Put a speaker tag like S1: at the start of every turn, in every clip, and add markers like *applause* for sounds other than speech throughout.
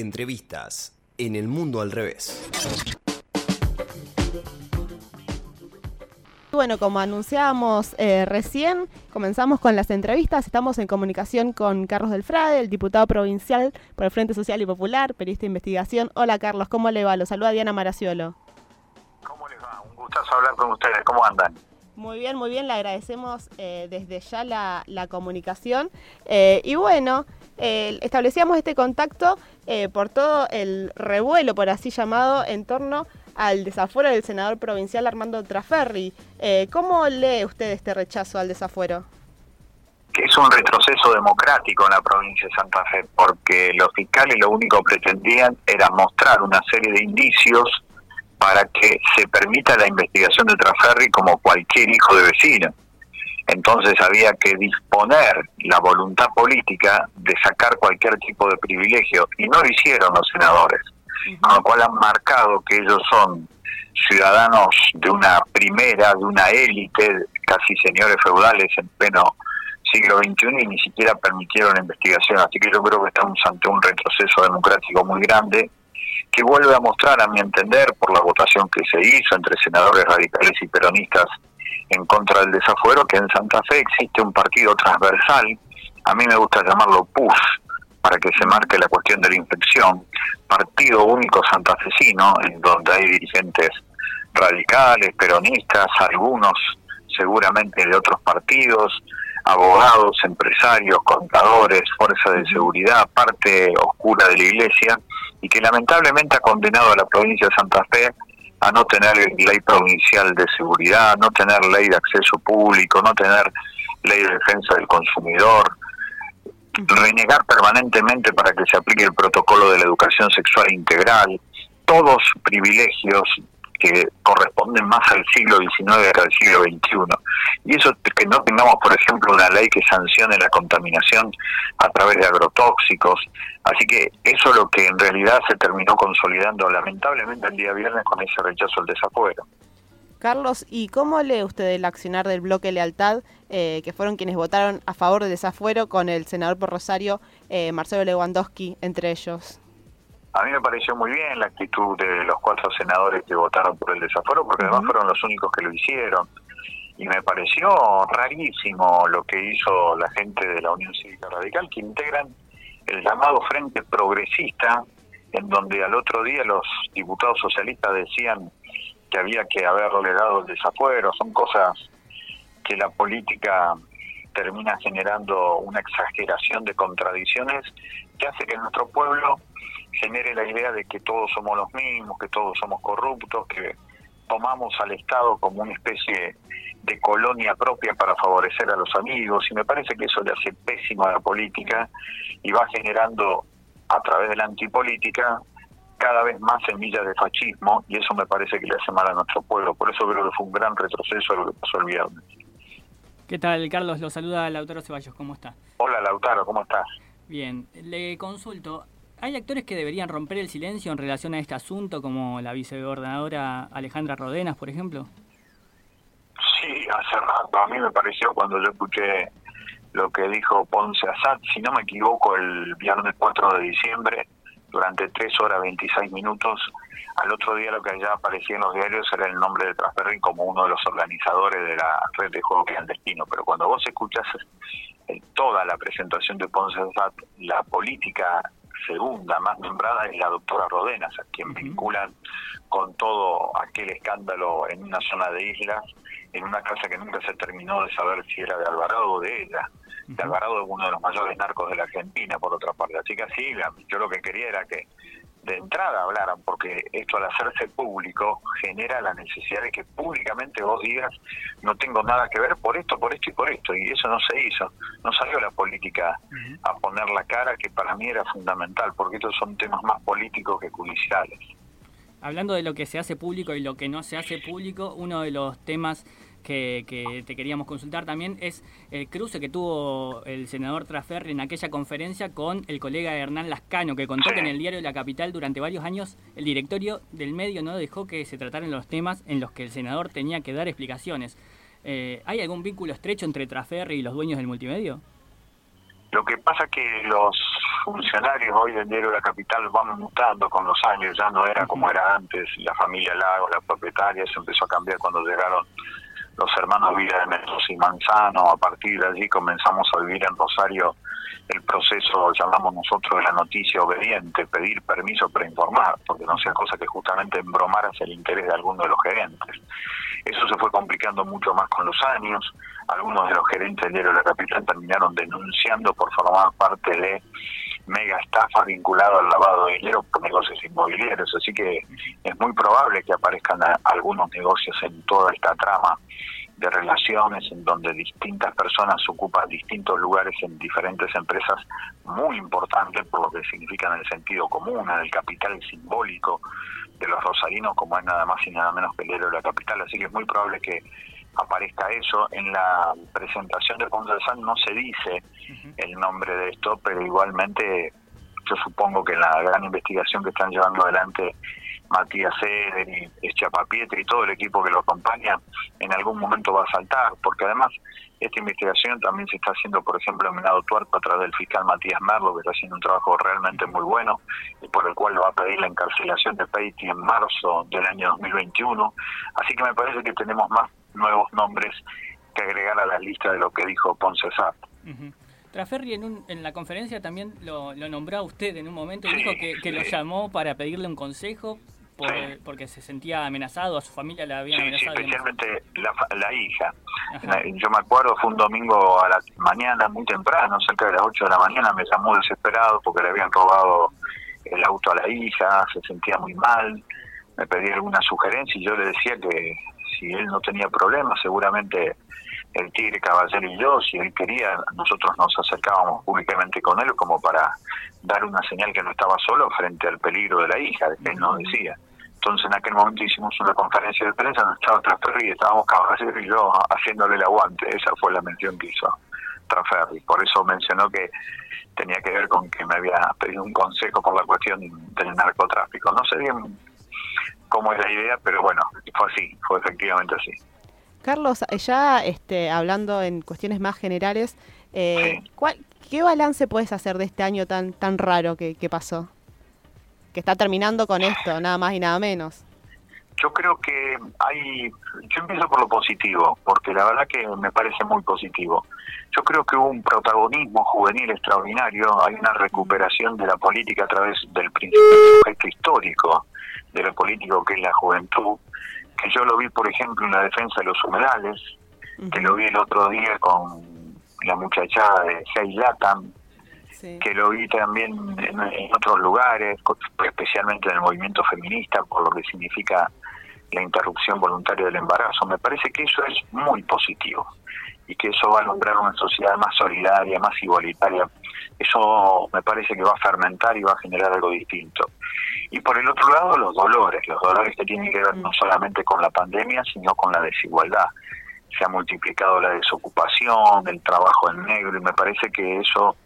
S1: Entrevistas en el mundo al revés.
S2: Bueno, como anunciábamos eh, recién, comenzamos con las entrevistas. Estamos en comunicación con Carlos Delfrade, el diputado provincial por el Frente Social y Popular, periodista de investigación. Hola Carlos, ¿cómo le va? Lo saluda Diana Maraciolo.
S3: ¿Cómo les va? Un gustazo hablar con ustedes. ¿Cómo andan?
S2: Muy bien, muy bien. Le agradecemos eh, desde ya la, comunicación. Eh, y bueno, establecíamos este contacto por todo el revuelo, por así llamado, en torno al desafuero del senador provincial Armando Traferri. Eh, ¿Cómo lee usted este rechazo al desafuero?
S3: Que es un retroceso democrático en la provincia de Santa Fe, porque los fiscales lo único que pretendían era mostrar una serie de indicios para que se permita la investigación de Traferri como cualquier hijo de vecino. Entonces había que disponer la voluntad política de sacar cualquier tipo de privilegio, y no lo hicieron los senadores con lo cual han marcado que ellos son ciudadanos de una primera, de una élite, casi señores feudales en pleno siglo XXI y ni siquiera permitieron la investigación. Así que yo creo que estamos ante un retroceso democrático muy grande que vuelve a mostrar, a mi entender, por la votación que se hizo entre senadores radicales y peronistas en contra del desafuero, que en Santa Fe existe un partido transversal, a mí me gusta llamarlo PUS, para que se marque la cuestión de la infección, Partido Único Santafesino, en donde hay dirigentes radicales, peronistas, algunos seguramente de otros partidos, abogados, empresarios, contadores, fuerzas de seguridad, parte oscura de la iglesia, y que lamentablemente ha condenado a la provincia de Santa Fe a no tener ley provincial de seguridad, no tener ley de acceso público, no tener ley de defensa del consumidor, renegar permanentemente para que se aplique el protocolo de la educación sexual integral, todos privilegios que corresponden más al siglo XIX que al siglo XXI. Y eso que no tengamos, por ejemplo, una ley que sancione la contaminación a través de agrotóxicos. Así que eso es lo que en realidad se terminó consolidando lamentablemente el día viernes con ese rechazo al desafuero.
S2: Carlos, ¿y cómo lee usted el accionar del bloque Lealtad, eh, que fueron quienes votaron a favor del desafuero con el senador por Rosario, eh, Marcelo Lewandowski, entre ellos?
S3: A mí me pareció muy bien la actitud de los cuatro senadores que votaron por el desafuero, porque además fueron los únicos que lo hicieron. Y me pareció rarísimo lo que hizo la gente de la Unión Cívica Radical, que integran el llamado Frente Progresista, en donde al otro día los diputados socialistas decían que había que haberle dado el desafuero, son cosas que la política termina generando una exageración de contradicciones que hace que nuestro pueblo genere la idea de que todos somos los mismos, que todos somos corruptos, que tomamos al Estado como una especie de colonia propia para favorecer a los amigos y me parece que eso le hace pésimo a la política y va generando a través de la antipolítica cada vez más semillas de fascismo y eso me parece que le hace mal a nuestro pueblo. Por eso creo que fue un gran retroceso lo que pasó el viernes.
S4: ¿Qué tal, Carlos? Lo saluda Lautaro Ceballos. ¿Cómo está?
S3: Hola, Lautaro. ¿Cómo estás?
S4: Bien. Le consulto. ¿Hay actores que deberían romper el silencio en relación a este asunto, como la vicegobernadora Alejandra Rodenas, por ejemplo?
S3: Sí, hace rato. A mí me pareció cuando yo escuché lo que dijo Ponce Assad, si no me equivoco, el viernes 4 de diciembre, durante 3 horas 26 minutos. Al otro día lo que ya aparecía en los diarios era el nombre de Trasperry como uno de los organizadores de la red de juego clandestino. Pero cuando vos escuchas toda la presentación de Ponce la política segunda más nombrada es la doctora Rodenas, a quien vinculan con todo aquel escándalo en una zona de islas, en una casa que nunca se terminó de saber si era de Alvarado o de ella. De Alvarado es uno de los mayores narcos de la Argentina, por otra parte. Así que así, yo lo que quería era que de entrada hablaran, porque esto al hacerse público genera la necesidad de que públicamente vos digas no tengo nada que ver por esto, por esto y por esto, y eso no se hizo, no salió la política a poner la cara que para mí era fundamental, porque estos son temas más políticos que judiciales.
S4: Hablando de lo que se hace público y lo que no se hace público, uno de los temas que, te queríamos consultar también es el cruce que tuvo el senador Traferri en aquella conferencia con el colega Hernán Lascano, que contó que en el diario de La Capital durante varios años el directorio del medio no dejó que se trataran los temas en los que el senador tenía que dar explicaciones. Eh, ¿Hay algún vínculo estrecho entre Traferri y los dueños del multimedio?
S3: Lo que pasa que los funcionarios hoy del diario de la capital van mutando con los años, ya no era como era antes, la familia Lago, la propietaria, eso empezó a cambiar cuando llegaron los hermanos Vida de Mendoza y Manzano, a partir de allí comenzamos a vivir en Rosario el proceso, llamamos nosotros, la noticia obediente, pedir permiso para informar, porque no sea cosa que justamente embromara el interés de alguno de los gerentes. Eso se fue complicando mucho más con los años, algunos de los gerentes del diario de la capital terminaron denunciando por formar parte de mega estafas vinculadas al lavado de dinero por negocios inmobiliarios, así que es muy probable que aparezcan algunos negocios en toda esta trama de relaciones en donde distintas personas ocupan distintos lugares en diferentes empresas muy importantes por lo que significan el sentido común, el capital simbólico de los rosarinos como es nada más y nada menos que el héroe de la capital, así que es muy probable que aparezca eso. En la presentación de San no se dice el nombre de esto, pero igualmente yo supongo que en la gran investigación que están llevando adelante Matías Eder y Chapapietri y todo el equipo que lo acompaña, en algún momento va a saltar, porque además esta investigación también se está haciendo, por ejemplo, en Menado Tuerto a través del fiscal Matías Merlo, que está haciendo un trabajo realmente muy bueno, y por el cual lo va a pedir la encarcelación de Peiti en marzo del año 2021. Así que me parece que tenemos más nuevos nombres que agregar a la lista de lo que dijo Ponce Sart.
S4: Traferri en, en la conferencia también lo, nombró a usted en un momento y dijo que, lo llamó para pedirle un consejo porque se sentía amenazado, a su familia le habían amenazado.
S3: especialmente la, hija. Yo me acuerdo, fue un domingo a la mañana, muy temprano, cerca de las 8 de la mañana, me llamó desesperado porque le habían robado el auto a la hija, se sentía muy mal, me pedía alguna sugerencia y yo le decía que si él no tenía problemas, seguramente el Tigre Caballero y yo, si él quería, nosotros nos acercábamos públicamente con él como para dar una señal que no estaba solo frente al peligro de la hija, que él nos decía. Entonces en aquel momento hicimos una conferencia de prensa donde estaba Transferri y estábamos Caballero y yo haciéndole el aguante. Esa fue la mención que hizo Transferri. Por eso mencionó que tenía que ver con que me había pedido un consejo por la cuestión del narcotráfico. No sé bien cómo es la idea, pero bueno, fue así, fue efectivamente así.
S2: Carlos, ya este, hablando en cuestiones más generales, eh, ¿qué balance puedes hacer de este año tan, tan raro que, que pasó? Que está terminando con esto, nada más y nada menos.
S3: Yo creo que hay, yo empiezo por lo positivo, porque la verdad que me parece muy positivo. Yo creo que hubo un protagonismo juvenil extraordinario, hay una recuperación de la política a través del principio histórico de lo político que es la juventud, que yo lo vi, por ejemplo, en la defensa de los humedales, que lo vi el otro día con la muchachada de Hey Latam, que lo vi también en, otros lugares, especialmente en el movimiento feminista, por lo que significa la interrupción voluntaria del embarazo. Me parece que eso es muy positivo y que eso va a lograr una sociedad más solidaria, más igualitaria. Eso me parece que va a fermentar y va a generar algo distinto. Y por el otro lado, los dolores, los dolores que tienen que ver no solamente con la pandemia, sino con la desigualdad. Se ha multiplicado la desocupación, el trabajo en negro, y me parece que eso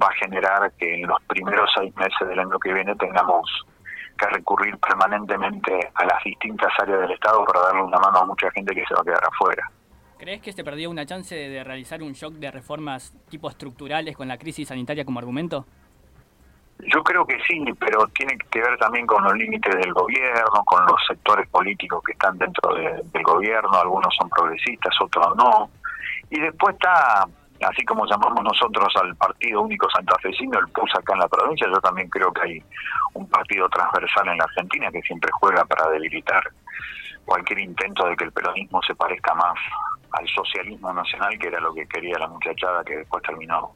S3: va a generar que en los primeros seis meses del año que viene tengamos que recurrir permanentemente a las distintas áreas del Estado para darle una mano a mucha gente que se va a quedar afuera.
S4: ¿Crees que se perdió una chance de realizar un shock de reformas tipo estructurales con la crisis sanitaria como argumento?
S3: Yo creo que sí, pero tiene que ver también con los límites del gobierno, con los sectores políticos que están dentro del gobierno, algunos son progresistas, otros no. Y después está, así como llamamos nosotros al Partido Único Santafesino, el PUS acá en la provincia, yo también creo que hay un partido transversal en la Argentina que siempre juega para debilitar cualquier intento de que el peronismo se parezca más al socialismo nacional, que era lo que quería la muchachada que después terminó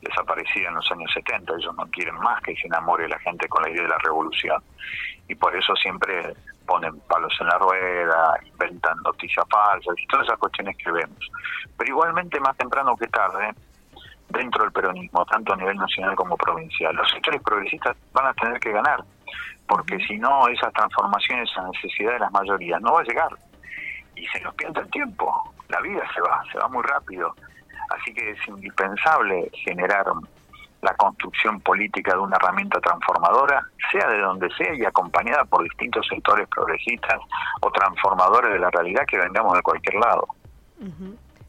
S3: desaparecida en los años 70. Ellos no quieren más que se enamore la gente con la idea de la revolución. Y por eso siempre ponen palos en la rueda, inventan noticias falsas y todas esas cuestiones que vemos. Pero igualmente, más temprano que tarde, dentro del peronismo, tanto a nivel nacional como provincial, los sectores progresistas van a tener que ganar, porque si no, esas transformaciones, esa necesidad de las mayorías no va a llegar. Y se nos pierde el tiempo, la vida se va, se va muy rápido. Así que es indispensable generar la construcción política de una herramienta transformadora, sea de donde sea y acompañada por distintos sectores progresistas o transformadores de la realidad que vengamos de cualquier lado.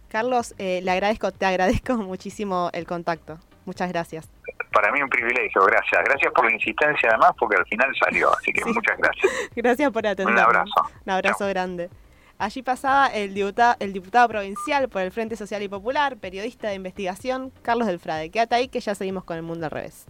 S2: Carlos, eh, le agradezco, te agradezco *laughs* muchísimo el contacto. Muchas gracias.
S3: para mí un privilegio, gracias. Gracias por la insistencia además, porque al final salió, así que muchas gracias. *laughs*
S2: Gracias por atender.
S3: Un abrazo.
S2: Un abrazo grande. Allí pasaba el diputado, provincial por el Frente Social y Popular, periodista de investigación, Carlos Delfrade. Quédate ahí que ya seguimos con el mundo al revés.